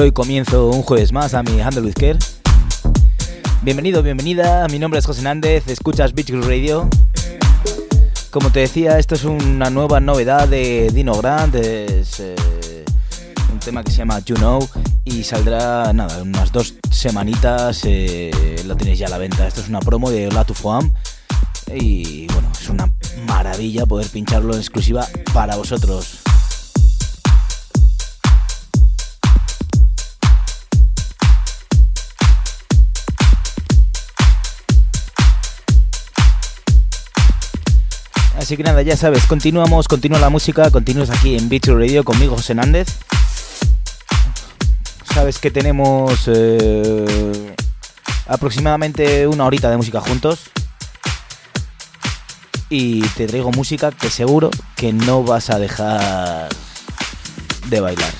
doy comienzo un jueves más a mi Handle with Care. Bienvenido, bienvenida, mi nombre es José Nández, escuchas Beach Radio. Como te decía, esto es una nueva novedad de Dino Grand, es eh, un tema que se llama You Know y saldrá, nada, unas dos semanitas, eh, lo tenéis ya a la venta. Esto es una promo de La Foam y bueno, es una maravilla poder pincharlo en exclusiva para vosotros. Así que nada, ya sabes, continuamos, continúa la música, continúas aquí en Beach Radio conmigo, José Nández. Sabes que tenemos eh, aproximadamente una horita de música juntos. Y te traigo música que seguro que no vas a dejar de bailar.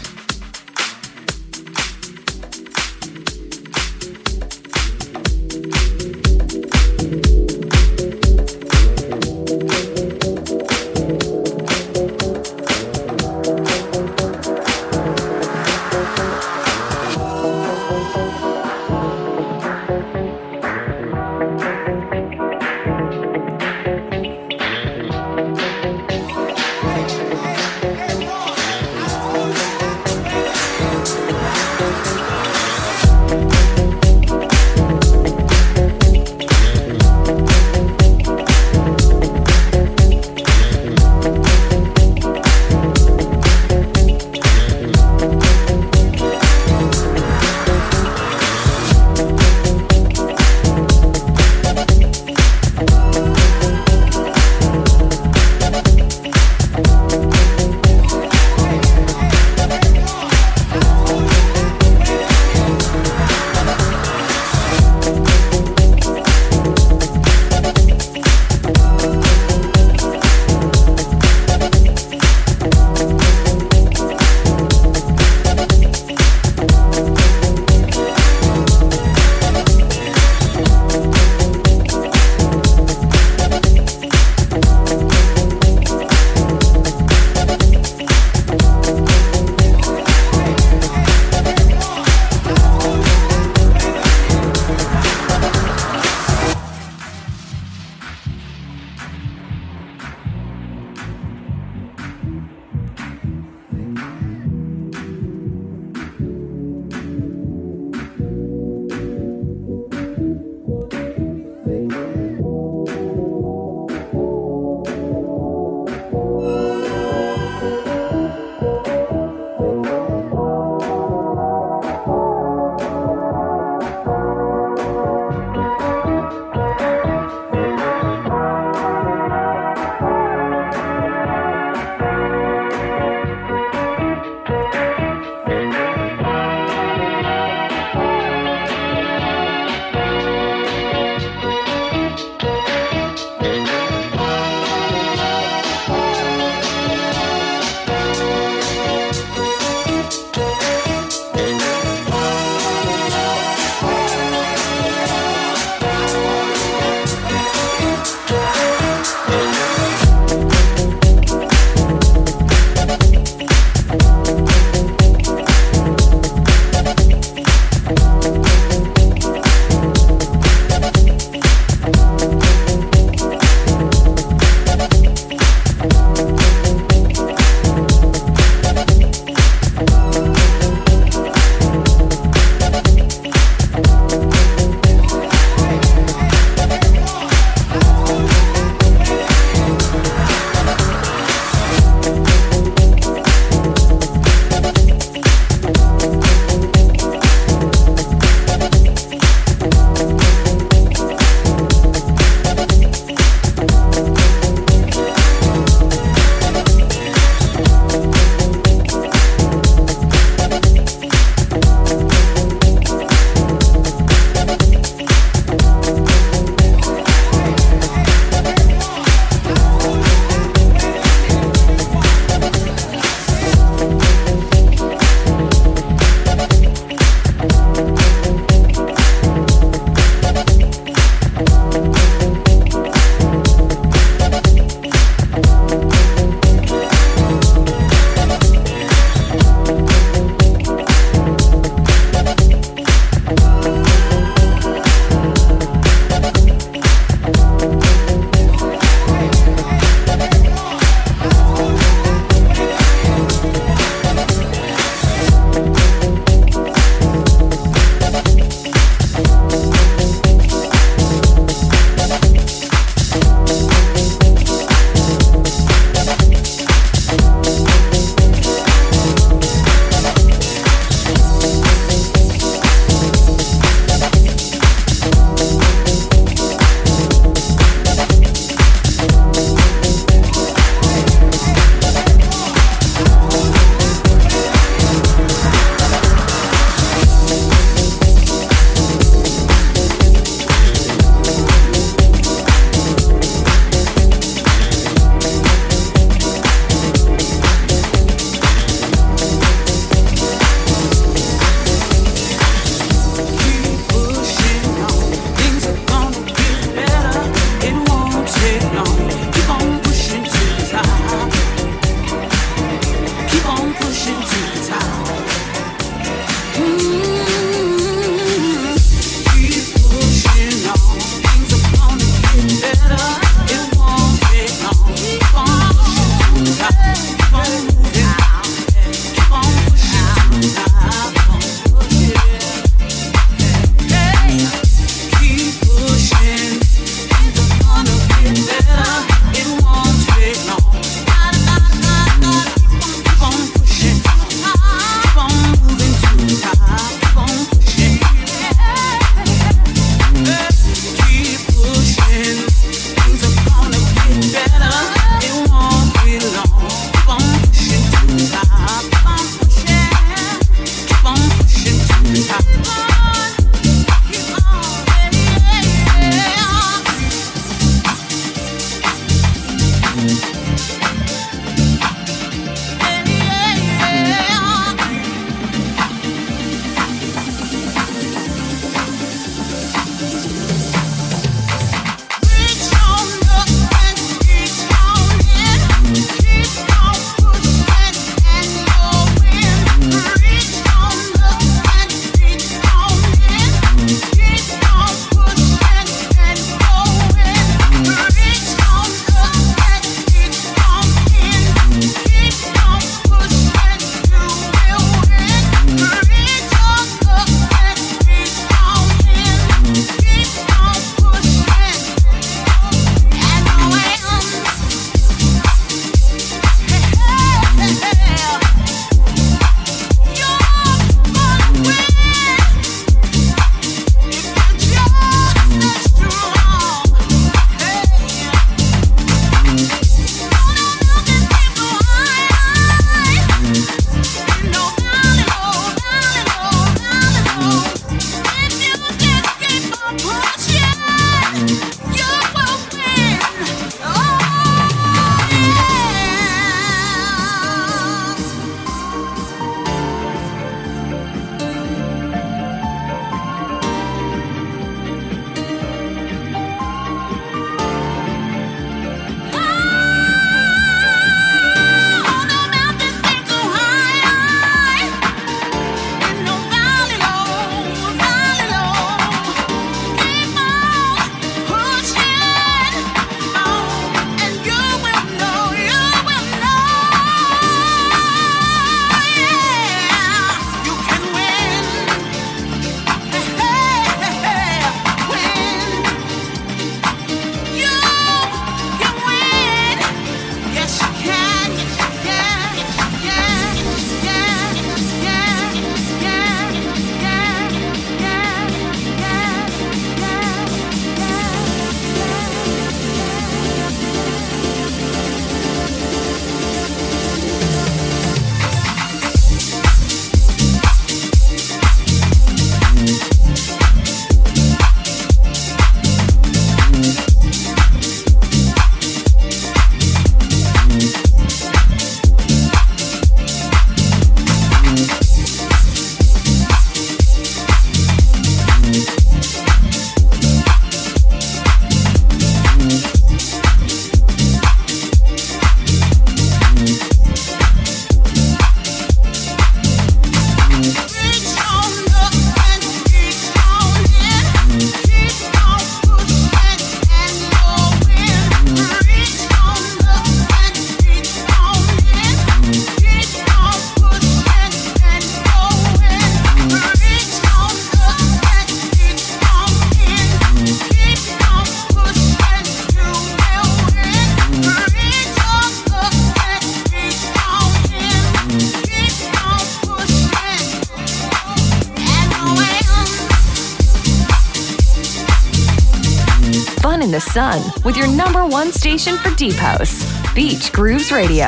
Sun with your number one station for Deep House, Beach Grooves Radio.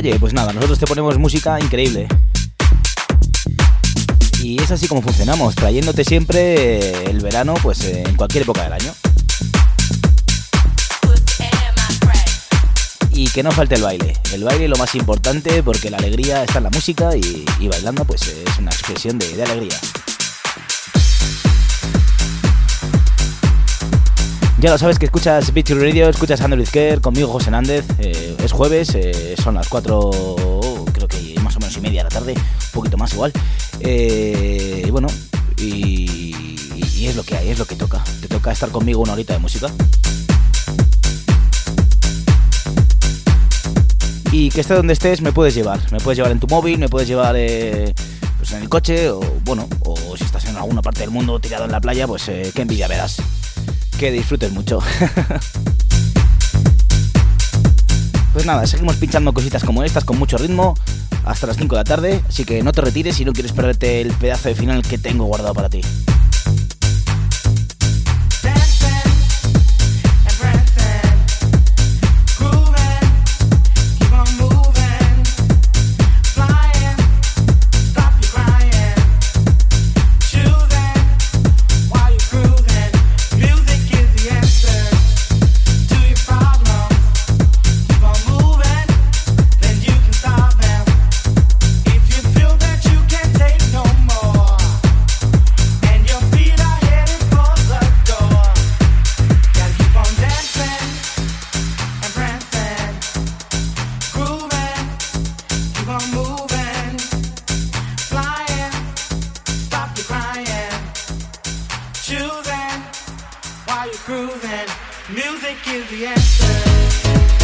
Pues nada, nosotros te ponemos música increíble. Y es así como funcionamos, trayéndote siempre el verano pues en cualquier época del año. Y que no falte el baile. El baile es lo más importante porque la alegría está en la música y, bailando pues es una expresión de alegría. Ya lo sabes que escuchas Beach Radio, escuchas Andrew Care, conmigo José Nández. Eh, es jueves, eh, son las 4, creo que más o menos y media de la tarde, un poquito más igual. Eh, y bueno, y, y, es lo que hay, es lo que toca. Te toca estar conmigo una horita de música. Y que esté donde estés me puedes llevar. Me puedes llevar en tu móvil, me puedes llevar pues en el coche, o bueno, o si estás en alguna parte del mundo tirado en la playa, pues qué envidia verás que disfruten mucho. pues nada, seguimos pinchando cositas como estas con mucho ritmo hasta las 5 de la tarde, así que no te retires si no quieres perderte el pedazo de final que tengo guardado para ti. groove and music is the answer.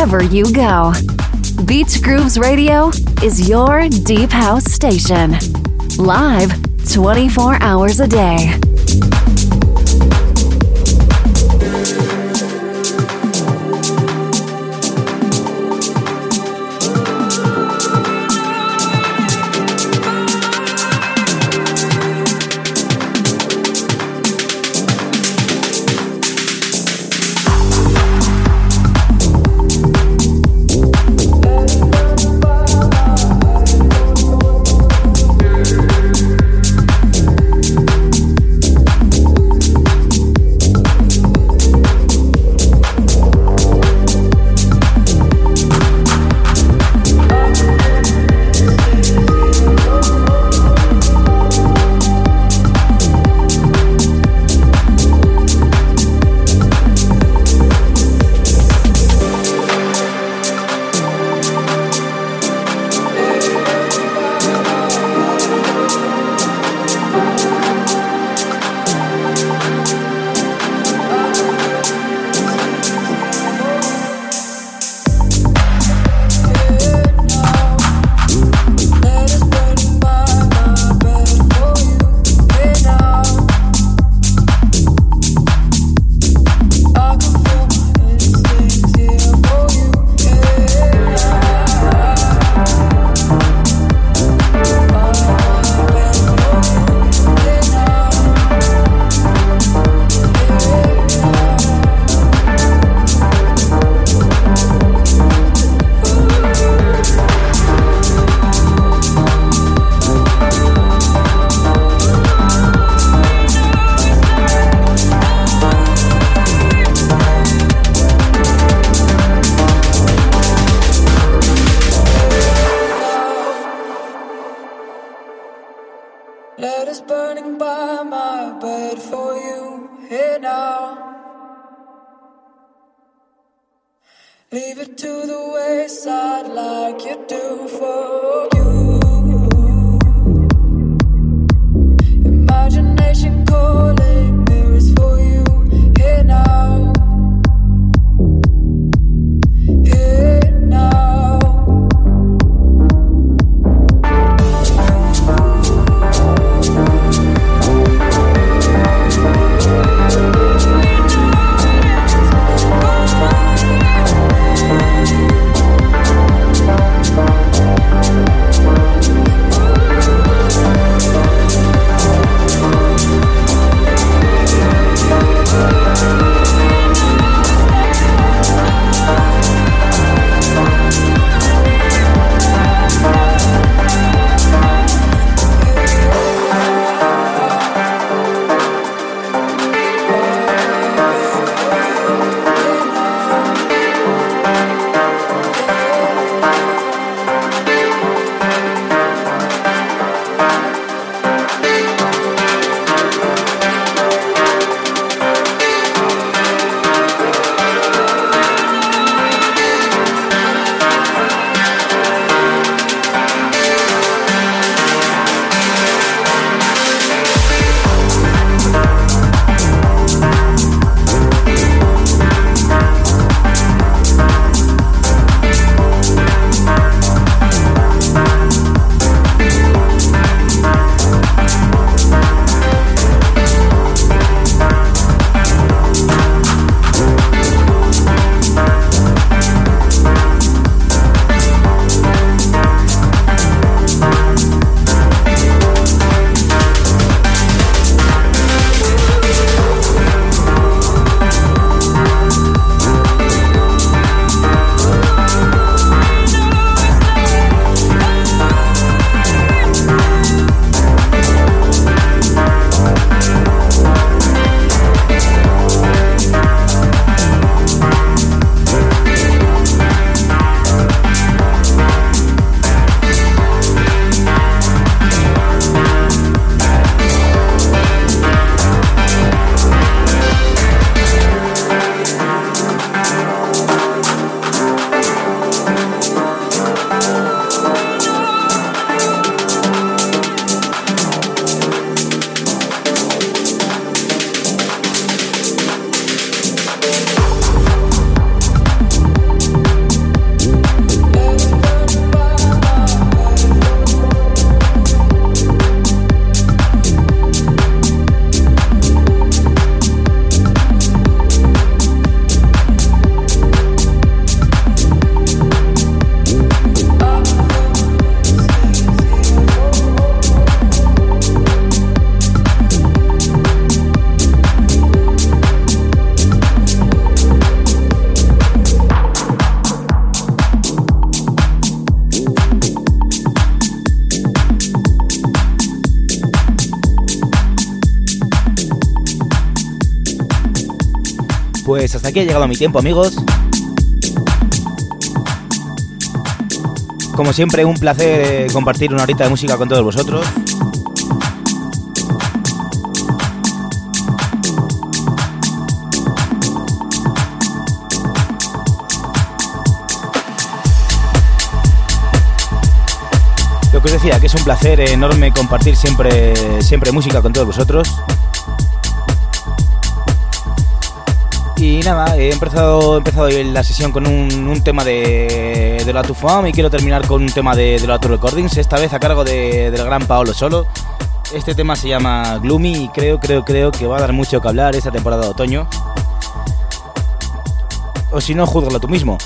Wherever you go. Beach Grooves Radio is your deep house station. Live 24 hours a day. Aquí ha llegado mi tiempo, amigos. Como siempre, un placer eh, compartir una horita de música con todos vosotros. Lo que os decía, que es un placer enorme compartir siempre, siempre música con todos vosotros. He empezado, he empezado la sesión con un, tema de, de la Tufam y quiero terminar con un tema de, de la Recordings, esta vez a cargo de, del gran Paolo Solo. Este tema se llama Gloomy y creo, creo, creo que va a dar mucho que hablar esta temporada de otoño. O si no, júzgalo tú mismo.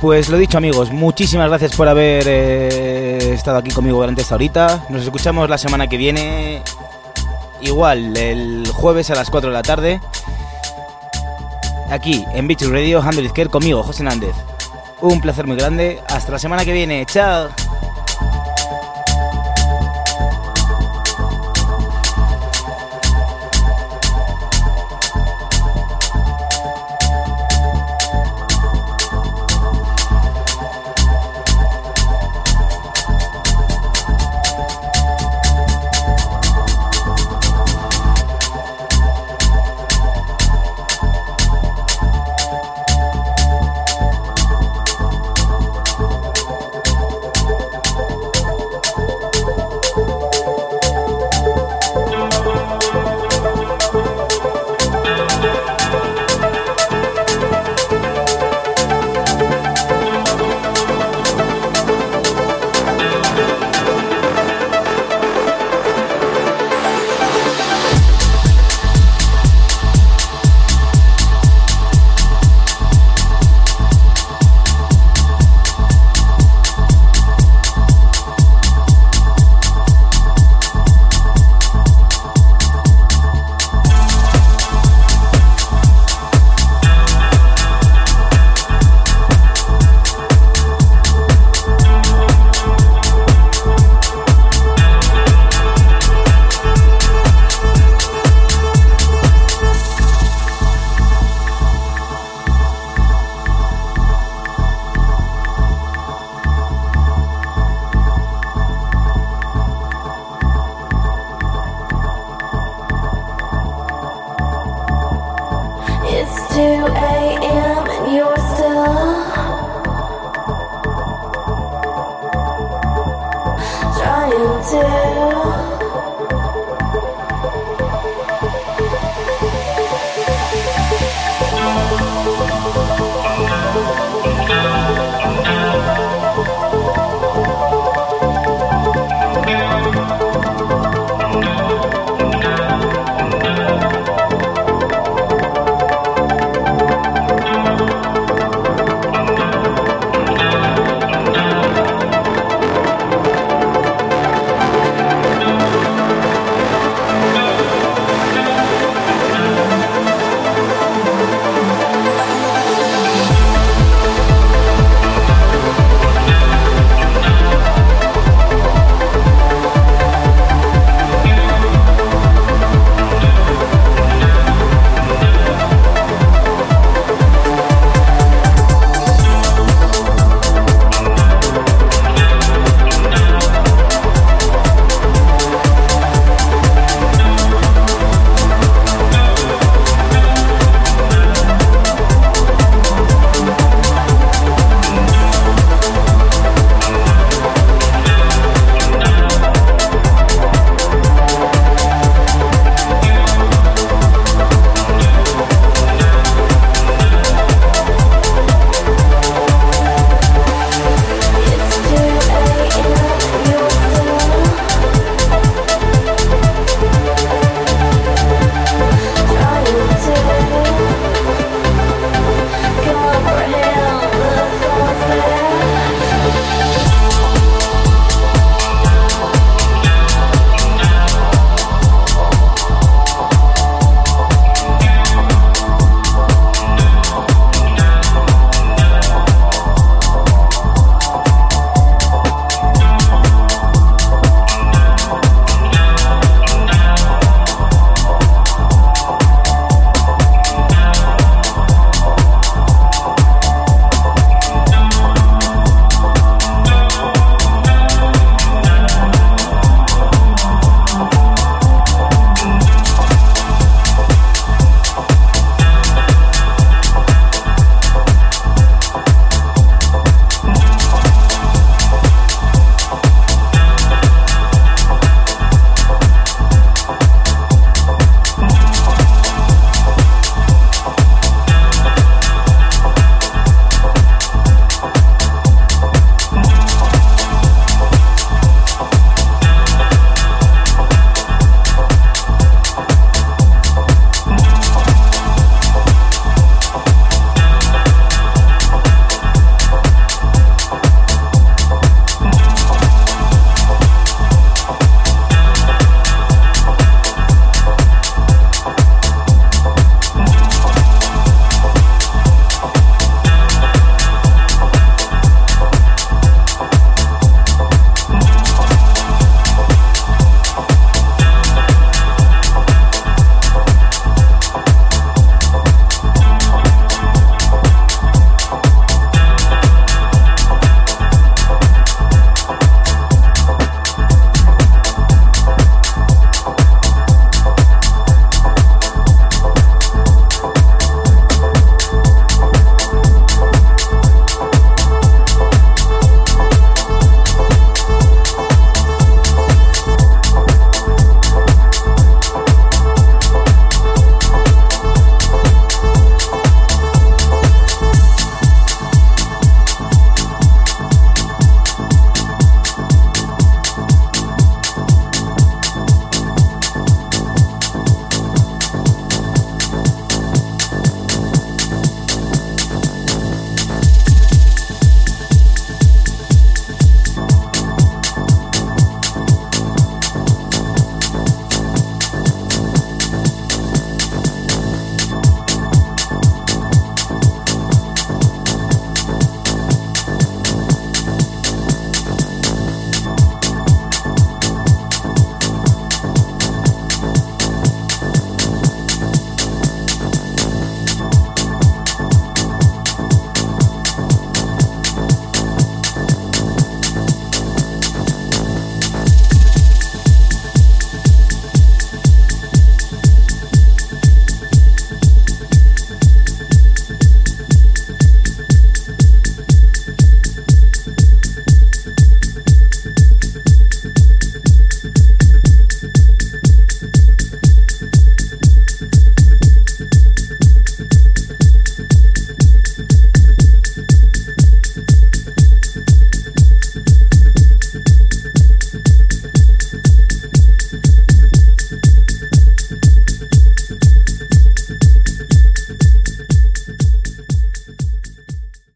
Pues lo dicho amigos, muchísimas gracias por haber eh, estado aquí conmigo durante esta horita. Nos escuchamos la semana que viene, igual, el jueves a las 4 de la tarde, aquí en Beach Radio, Handle Izquierdo, conmigo, José Nández. Un placer muy grande, hasta la semana que viene, chao.